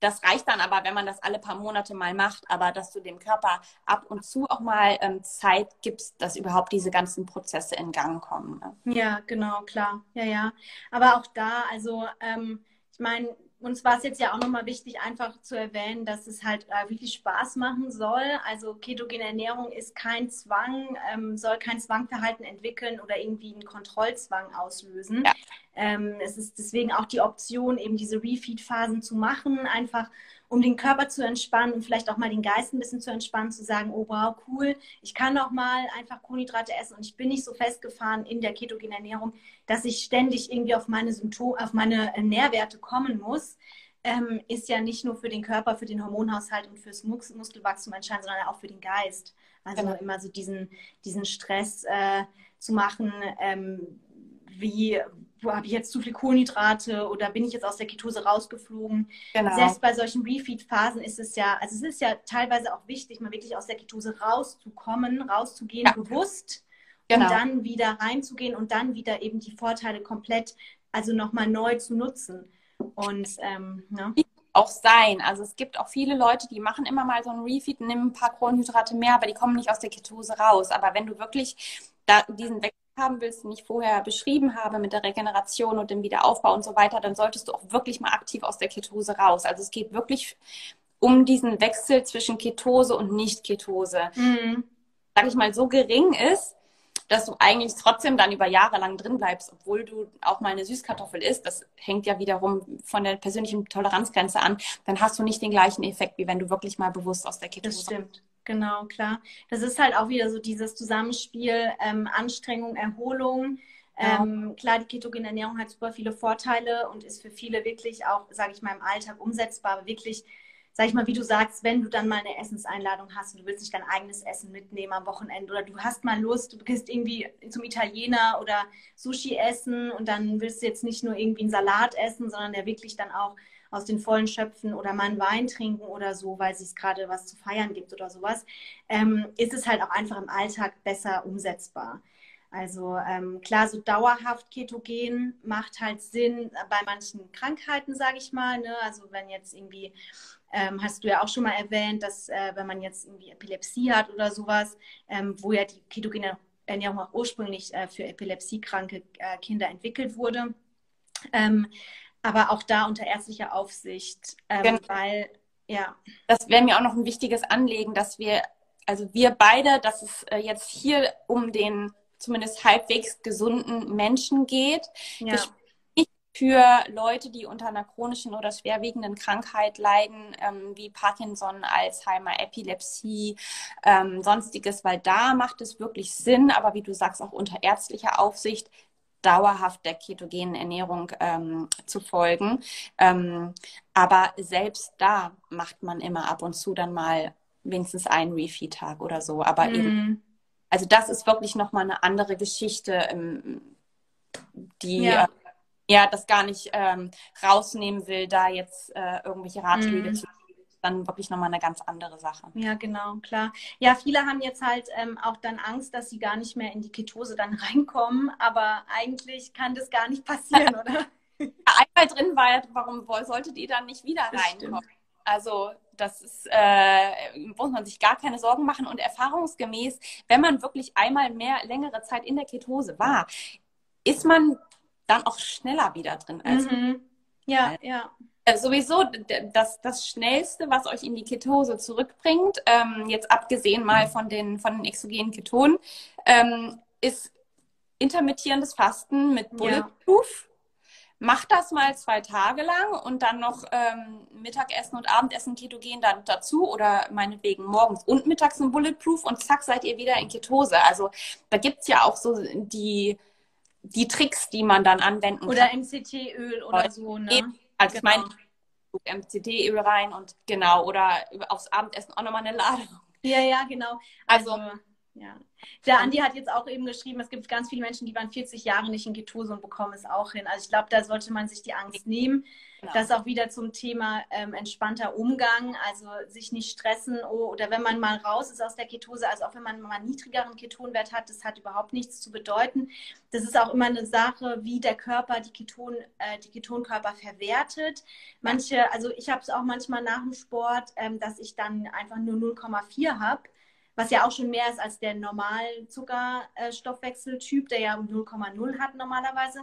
das reicht dann aber, wenn man das alle paar Monate mal macht, aber dass du dem Körper ab und zu auch mal ähm, Zeit gibst, dass überhaupt diese ganzen Prozesse in Gang kommen. Ne? Ja, genau, klar. Ja, ja. Aber auch da, also ähm, ich meine, uns war es jetzt ja auch nochmal wichtig, einfach zu erwähnen, dass es halt äh, wirklich Spaß machen soll. Also ketogene Ernährung ist kein Zwang, ähm, soll kein Zwangverhalten entwickeln oder irgendwie einen Kontrollzwang auslösen. Ja. Ähm, es ist deswegen auch die Option, eben diese Refeed-Phasen zu machen, einfach um den Körper zu entspannen und vielleicht auch mal den Geist ein bisschen zu entspannen, zu sagen, oh wow, cool, ich kann auch mal einfach Kohlenhydrate essen und ich bin nicht so festgefahren in der ketogenen Ernährung, dass ich ständig irgendwie auf meine Symptome, auf meine äh, Nährwerte kommen muss. Ähm, ist ja nicht nur für den Körper, für den Hormonhaushalt und fürs Mus Muskelwachstum entscheidend, sondern auch für den Geist. Also genau. immer so diesen, diesen Stress äh, zu machen, ähm, wie, habe ich jetzt zu viel Kohlenhydrate oder bin ich jetzt aus der Ketose rausgeflogen? Genau. Selbst bei solchen Refeed-Phasen ist es ja, also es ist ja teilweise auch wichtig, mal wirklich aus der Ketose rauszukommen, rauszugehen, ja. bewusst genau. und dann wieder reinzugehen und dann wieder eben die Vorteile komplett, also nochmal neu zu nutzen. Und ähm, ne? auch sein. Also es gibt auch viele Leute, die machen immer mal so einen Refeed, nehmen ein paar Kohlenhydrate mehr, aber die kommen nicht aus der Ketose raus. Aber wenn du wirklich da diesen Wechsel haben willst, den ich vorher beschrieben habe mit der Regeneration und dem Wiederaufbau und so weiter, dann solltest du auch wirklich mal aktiv aus der Ketose raus. Also es geht wirklich um diesen Wechsel zwischen Ketose und Nicht-Ketose. Mhm. Sag ich mal, so gering ist, dass du eigentlich trotzdem dann über Jahre lang drin bleibst, obwohl du auch mal eine Süßkartoffel isst. Das hängt ja wiederum von der persönlichen Toleranzgrenze an. Dann hast du nicht den gleichen Effekt, wie wenn du wirklich mal bewusst aus der Ketose. Das stimmt. Genau, klar. Das ist halt auch wieder so dieses Zusammenspiel ähm, Anstrengung, Erholung. Ähm, klar, die ketogene Ernährung hat super viele Vorteile und ist für viele wirklich auch, sage ich mal, im Alltag umsetzbar. Aber wirklich, sage ich mal, wie du sagst, wenn du dann mal eine Essenseinladung hast und du willst nicht dein eigenes Essen mitnehmen am Wochenende oder du hast mal Lust, du gehst irgendwie zum Italiener oder Sushi essen und dann willst du jetzt nicht nur irgendwie einen Salat essen, sondern der wirklich dann auch aus den vollen Schöpfen oder mal einen Wein trinken oder so, weil es gerade was zu feiern gibt oder sowas, ähm, ist es halt auch einfach im Alltag besser umsetzbar. Also ähm, klar, so dauerhaft ketogen macht halt Sinn bei manchen Krankheiten, sage ich mal. Ne? Also wenn jetzt irgendwie, ähm, hast du ja auch schon mal erwähnt, dass äh, wenn man jetzt irgendwie Epilepsie hat oder sowas, ähm, wo ja die ketogene Ernährung auch ursprünglich äh, für epilepsiekranke äh, Kinder entwickelt wurde. Aber auch da unter ärztlicher Aufsicht, ähm, genau. weil, ja. Das wäre mir auch noch ein wichtiges Anliegen, dass wir, also wir beide, dass es äh, jetzt hier um den zumindest halbwegs gesunden Menschen geht. Ja. Nicht für Leute, die unter einer chronischen oder schwerwiegenden Krankheit leiden, ähm, wie Parkinson, Alzheimer, Epilepsie, ähm, sonstiges, weil da macht es wirklich Sinn, aber wie du sagst, auch unter ärztlicher Aufsicht dauerhaft der ketogenen Ernährung ähm, zu folgen. Ähm, aber selbst da macht man immer ab und zu dann mal wenigstens einen Refeed-Tag oder so. Aber mhm. eben, also das ist wirklich nochmal eine andere Geschichte, ähm, die ja. Äh, ja das gar nicht ähm, rausnehmen will, da jetzt äh, irgendwelche Ratschläge mhm. zu dann wirklich nochmal eine ganz andere Sache. Ja, genau, klar. Ja, viele haben jetzt halt ähm, auch dann Angst, dass sie gar nicht mehr in die Ketose dann reinkommen, aber eigentlich kann das gar nicht passieren, oder? Einmal drin war, warum solltet ihr dann nicht wieder reinkommen? Also das ist, äh, muss man sich gar keine Sorgen machen. Und erfahrungsgemäß, wenn man wirklich einmal mehr längere Zeit in der Ketose war, ist man dann auch schneller wieder drin. Also, mhm. Ja, ja. Äh, sowieso das, das Schnellste, was euch in die Ketose zurückbringt, ähm, jetzt abgesehen mal von den, von den exogenen Ketonen, ähm, ist intermittierendes Fasten mit Bulletproof. Ja. Macht das mal zwei Tage lang und dann noch ähm, Mittagessen und Abendessen ketogen dann dazu oder meinetwegen morgens und mittags ein Bulletproof und zack, seid ihr wieder in Ketose. Also da gibt es ja auch so die, die Tricks, die man dann anwenden oder kann. Oder MCT-Öl oder so, ne? Also genau. ich meine, MCT-Öl rein und genau, oder aufs Abendessen auch nochmal eine Ladung. Ja, ja, genau. Also, also ja. Der Andi hat jetzt auch eben geschrieben, es gibt ganz viele Menschen, die waren 40 Jahre nicht in Ketose und bekommen es auch hin. Also ich glaube, da sollte man sich die Angst nehmen. Genau. Das auch wieder zum Thema ähm, entspannter Umgang, also sich nicht stressen oh, oder wenn man mal raus ist aus der Ketose, also auch wenn man mal einen niedrigeren Ketonwert hat, das hat überhaupt nichts zu bedeuten. Das ist auch immer eine Sache, wie der Körper die, Keton, äh, die Ketonkörper verwertet. Manche, also ich habe es auch manchmal nach dem Sport, ähm, dass ich dann einfach nur 0,4 habe was ja auch schon mehr ist als der normale Zuckerstoffwechseltyp, der ja 0,0 hat normalerweise,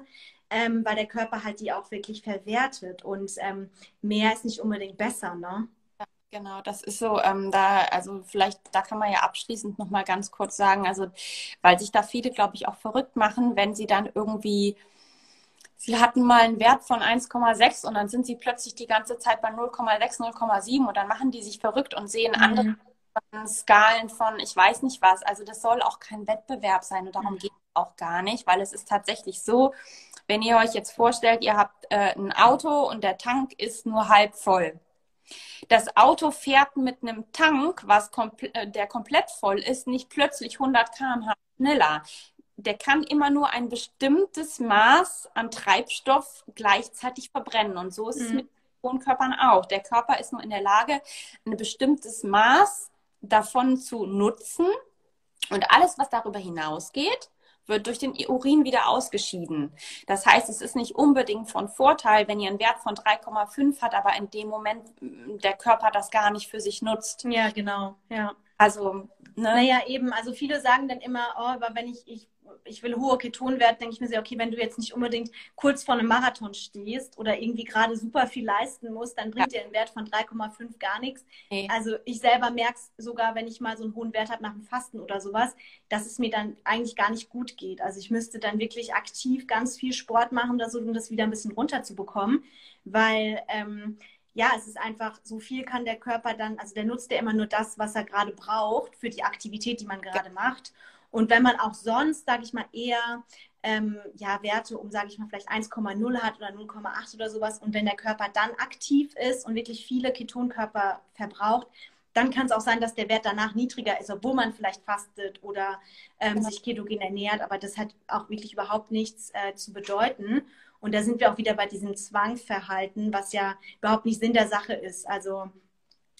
ähm, weil der Körper halt die auch wirklich verwertet und ähm, mehr ist nicht unbedingt besser, ne? Genau, das ist so, ähm, da, also vielleicht, da kann man ja abschließend nochmal ganz kurz sagen, also, weil sich da viele, glaube ich, auch verrückt machen, wenn sie dann irgendwie, sie hatten mal einen Wert von 1,6 und dann sind sie plötzlich die ganze Zeit bei 0,6, 0,7 und dann machen die sich verrückt und sehen mhm. andere Skalen von ich weiß nicht was. Also das soll auch kein Wettbewerb sein und darum mhm. geht es auch gar nicht, weil es ist tatsächlich so, wenn ihr euch jetzt vorstellt, ihr habt äh, ein Auto und der Tank ist nur halb voll. Das Auto fährt mit einem Tank, was kompl äh, der komplett voll ist, nicht plötzlich 100 km/h schneller. Der kann immer nur ein bestimmtes Maß an Treibstoff gleichzeitig verbrennen. Und so ist mhm. es mit Atonkörpern auch. Der Körper ist nur in der Lage, ein bestimmtes Maß davon zu nutzen. Und alles, was darüber hinausgeht, wird durch den Urin wieder ausgeschieden. Das heißt, es ist nicht unbedingt von Vorteil, wenn ihr einen Wert von 3,5 hat, aber in dem Moment mm, der Körper das gar nicht für sich nutzt. Ja, genau, ja. Also, ne? Naja, eben, also viele sagen dann immer, oh, aber wenn ich, ich ich will hohe Ketonwerte, denke ich mir so, okay, wenn du jetzt nicht unbedingt kurz vor einem Marathon stehst oder irgendwie gerade super viel leisten musst, dann bringt ja. dir ein Wert von 3,5 gar nichts. Nee. Also ich selber merke es sogar, wenn ich mal so einen hohen Wert habe nach dem Fasten oder sowas, dass es mir dann eigentlich gar nicht gut geht. Also ich müsste dann wirklich aktiv ganz viel Sport machen, um das wieder ein bisschen runterzubekommen, weil ähm, ja, es ist einfach, so viel kann der Körper dann, also der nutzt ja immer nur das, was er gerade braucht für die Aktivität, die man gerade macht. Und wenn man auch sonst, sage ich mal, eher ähm, ja, Werte um, sage ich mal, vielleicht 1,0 hat oder 0,8 oder sowas und wenn der Körper dann aktiv ist und wirklich viele Ketonkörper verbraucht, dann kann es auch sein, dass der Wert danach niedriger ist, obwohl man vielleicht fastet oder ähm, genau. sich ketogen ernährt. Aber das hat auch wirklich überhaupt nichts äh, zu bedeuten. Und da sind wir auch wieder bei diesem Zwangverhalten, was ja überhaupt nicht Sinn der Sache ist. Also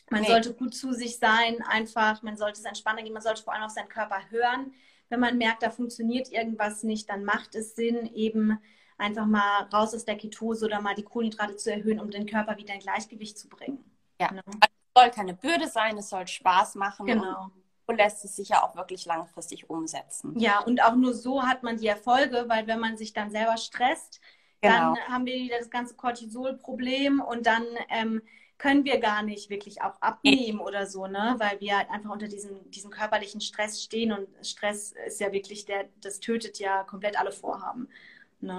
man nee. sollte gut zu sich sein, einfach, man sollte es entspannter gehen, man sollte vor allem auf seinen Körper hören. Wenn man merkt, da funktioniert irgendwas nicht, dann macht es Sinn, eben einfach mal raus aus der Ketose oder mal die Kohlenhydrate zu erhöhen, um den Körper wieder in Gleichgewicht zu bringen. Ja, genau. also es soll keine Bürde sein, es soll Spaß machen. Genau. Und lässt es sich ja auch wirklich langfristig umsetzen. Ja, und auch nur so hat man die Erfolge, weil wenn man sich dann selber stresst, genau. dann haben wir wieder das ganze Cortisol-Problem und dann ähm, können wir gar nicht wirklich auch abnehmen oder so, ne? Weil wir halt einfach unter diesem, diesem körperlichen Stress stehen und Stress ist ja wirklich der, das tötet ja komplett alle Vorhaben. Ne?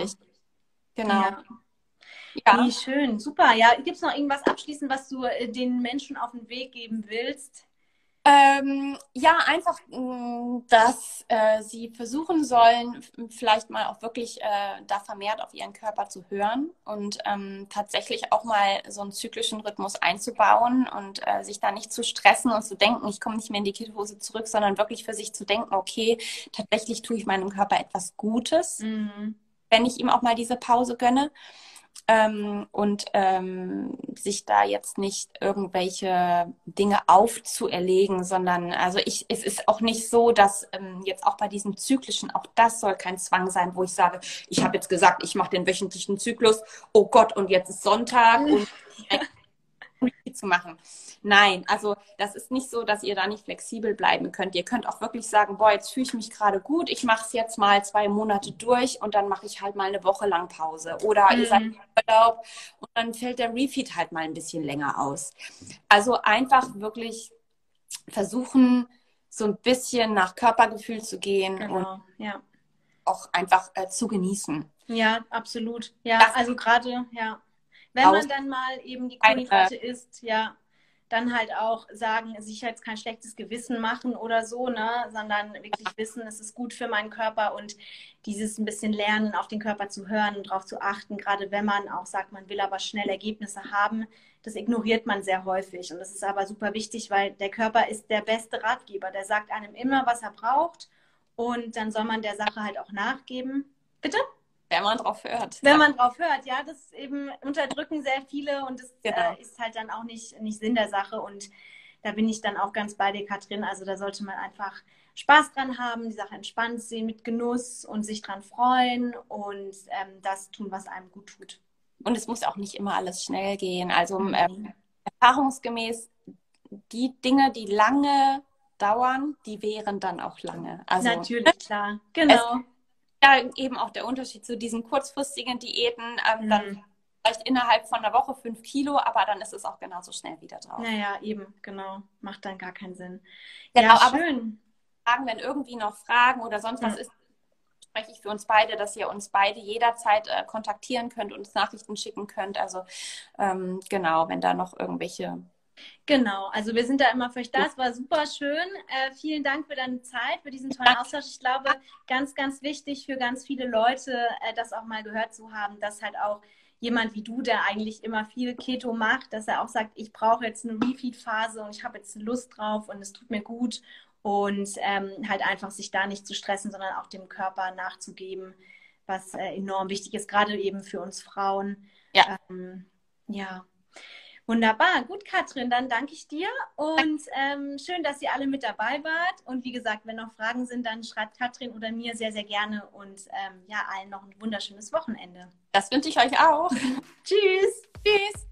Genau. Ja. Ja. Wie schön, super. Ja, gibt es noch irgendwas abschließend, was du äh, den Menschen auf den Weg geben willst? Ähm, ja, einfach, mm, dass äh, sie versuchen sollen, vielleicht mal auch wirklich äh, da vermehrt auf ihren Körper zu hören und ähm, tatsächlich auch mal so einen zyklischen Rhythmus einzubauen und äh, sich da nicht zu stressen und zu denken, ich komme nicht mehr in die Ketose zurück, sondern wirklich für sich zu denken, okay, tatsächlich tue ich meinem Körper etwas Gutes, mhm. wenn ich ihm auch mal diese Pause gönne ähm, und ähm, sich da jetzt nicht irgendwelche Dinge aufzuerlegen, sondern also ich, es ist auch nicht so, dass ähm, jetzt auch bei diesem zyklischen, auch das soll kein Zwang sein, wo ich sage, ich habe jetzt gesagt, ich mache den wöchentlichen Zyklus, oh Gott, und jetzt ist Sonntag und zu machen. Nein, also das ist nicht so, dass ihr da nicht flexibel bleiben könnt. Ihr könnt auch wirklich sagen, boah, jetzt fühle ich mich gerade gut, ich mache es jetzt mal zwei Monate durch und dann mache ich halt mal eine Woche lang Pause. Oder mhm. ihr seid im Urlaub und dann fällt der Refeed halt mal ein bisschen länger aus. Also einfach wirklich versuchen, so ein bisschen nach Körpergefühl zu gehen genau. und ja. auch einfach äh, zu genießen. Ja, absolut. Ja, das also gerade, ja. Wenn man dann mal eben die Kohlenhydrate isst, ja, dann halt auch sagen, sich jetzt kein schlechtes Gewissen machen oder so, ne, sondern wirklich wissen, es ist gut für meinen Körper und dieses ein bisschen lernen, auf den Körper zu hören und darauf zu achten, gerade wenn man auch sagt, man will aber schnell Ergebnisse haben, das ignoriert man sehr häufig. Und das ist aber super wichtig, weil der Körper ist der beste Ratgeber. Der sagt einem immer, was er braucht. Und dann soll man der Sache halt auch nachgeben. Bitte? Wenn man drauf hört. Wenn man drauf hört, ja, das eben unterdrücken sehr viele und das genau. äh, ist halt dann auch nicht, nicht Sinn der Sache. Und da bin ich dann auch ganz bei dir, Katrin. Also da sollte man einfach Spaß dran haben, die Sache entspannt sehen mit Genuss und sich dran freuen und ähm, das tun, was einem gut tut. Und es muss auch nicht immer alles schnell gehen. Also mhm. ähm, erfahrungsgemäß die Dinge, die lange dauern, die wären dann auch lange. Also, Natürlich, klar. Genau. Ja, eben auch der Unterschied zu diesen kurzfristigen Diäten. Ähm, mhm. Dann vielleicht innerhalb von einer Woche fünf Kilo, aber dann ist es auch genauso schnell wieder drauf. Naja, eben, genau. Macht dann gar keinen Sinn. Genau, ja, schön. Fragen, wenn irgendwie noch Fragen oder sonst was mhm. ist, spreche ich für uns beide, dass ihr uns beide jederzeit äh, kontaktieren könnt, uns Nachrichten schicken könnt. Also ähm, genau, wenn da noch irgendwelche Genau, also wir sind da immer für euch da. Es war super schön. Äh, vielen Dank für deine Zeit, für diesen tollen Austausch. Ich glaube, ganz, ganz wichtig für ganz viele Leute, äh, das auch mal gehört zu haben, dass halt auch jemand wie du, der eigentlich immer viel Keto macht, dass er auch sagt, ich brauche jetzt eine Refeed-Phase und ich habe jetzt Lust drauf und es tut mir gut und ähm, halt einfach sich da nicht zu stressen, sondern auch dem Körper nachzugeben, was äh, enorm wichtig ist, gerade eben für uns Frauen. Ja. Ähm, ja. Wunderbar, gut, Katrin, dann danke ich dir und ähm, schön, dass ihr alle mit dabei wart. Und wie gesagt, wenn noch Fragen sind, dann schreibt Katrin oder mir sehr, sehr gerne und ähm, ja, allen noch ein wunderschönes Wochenende. Das wünsche ich euch auch. Tschüss. Tschüss.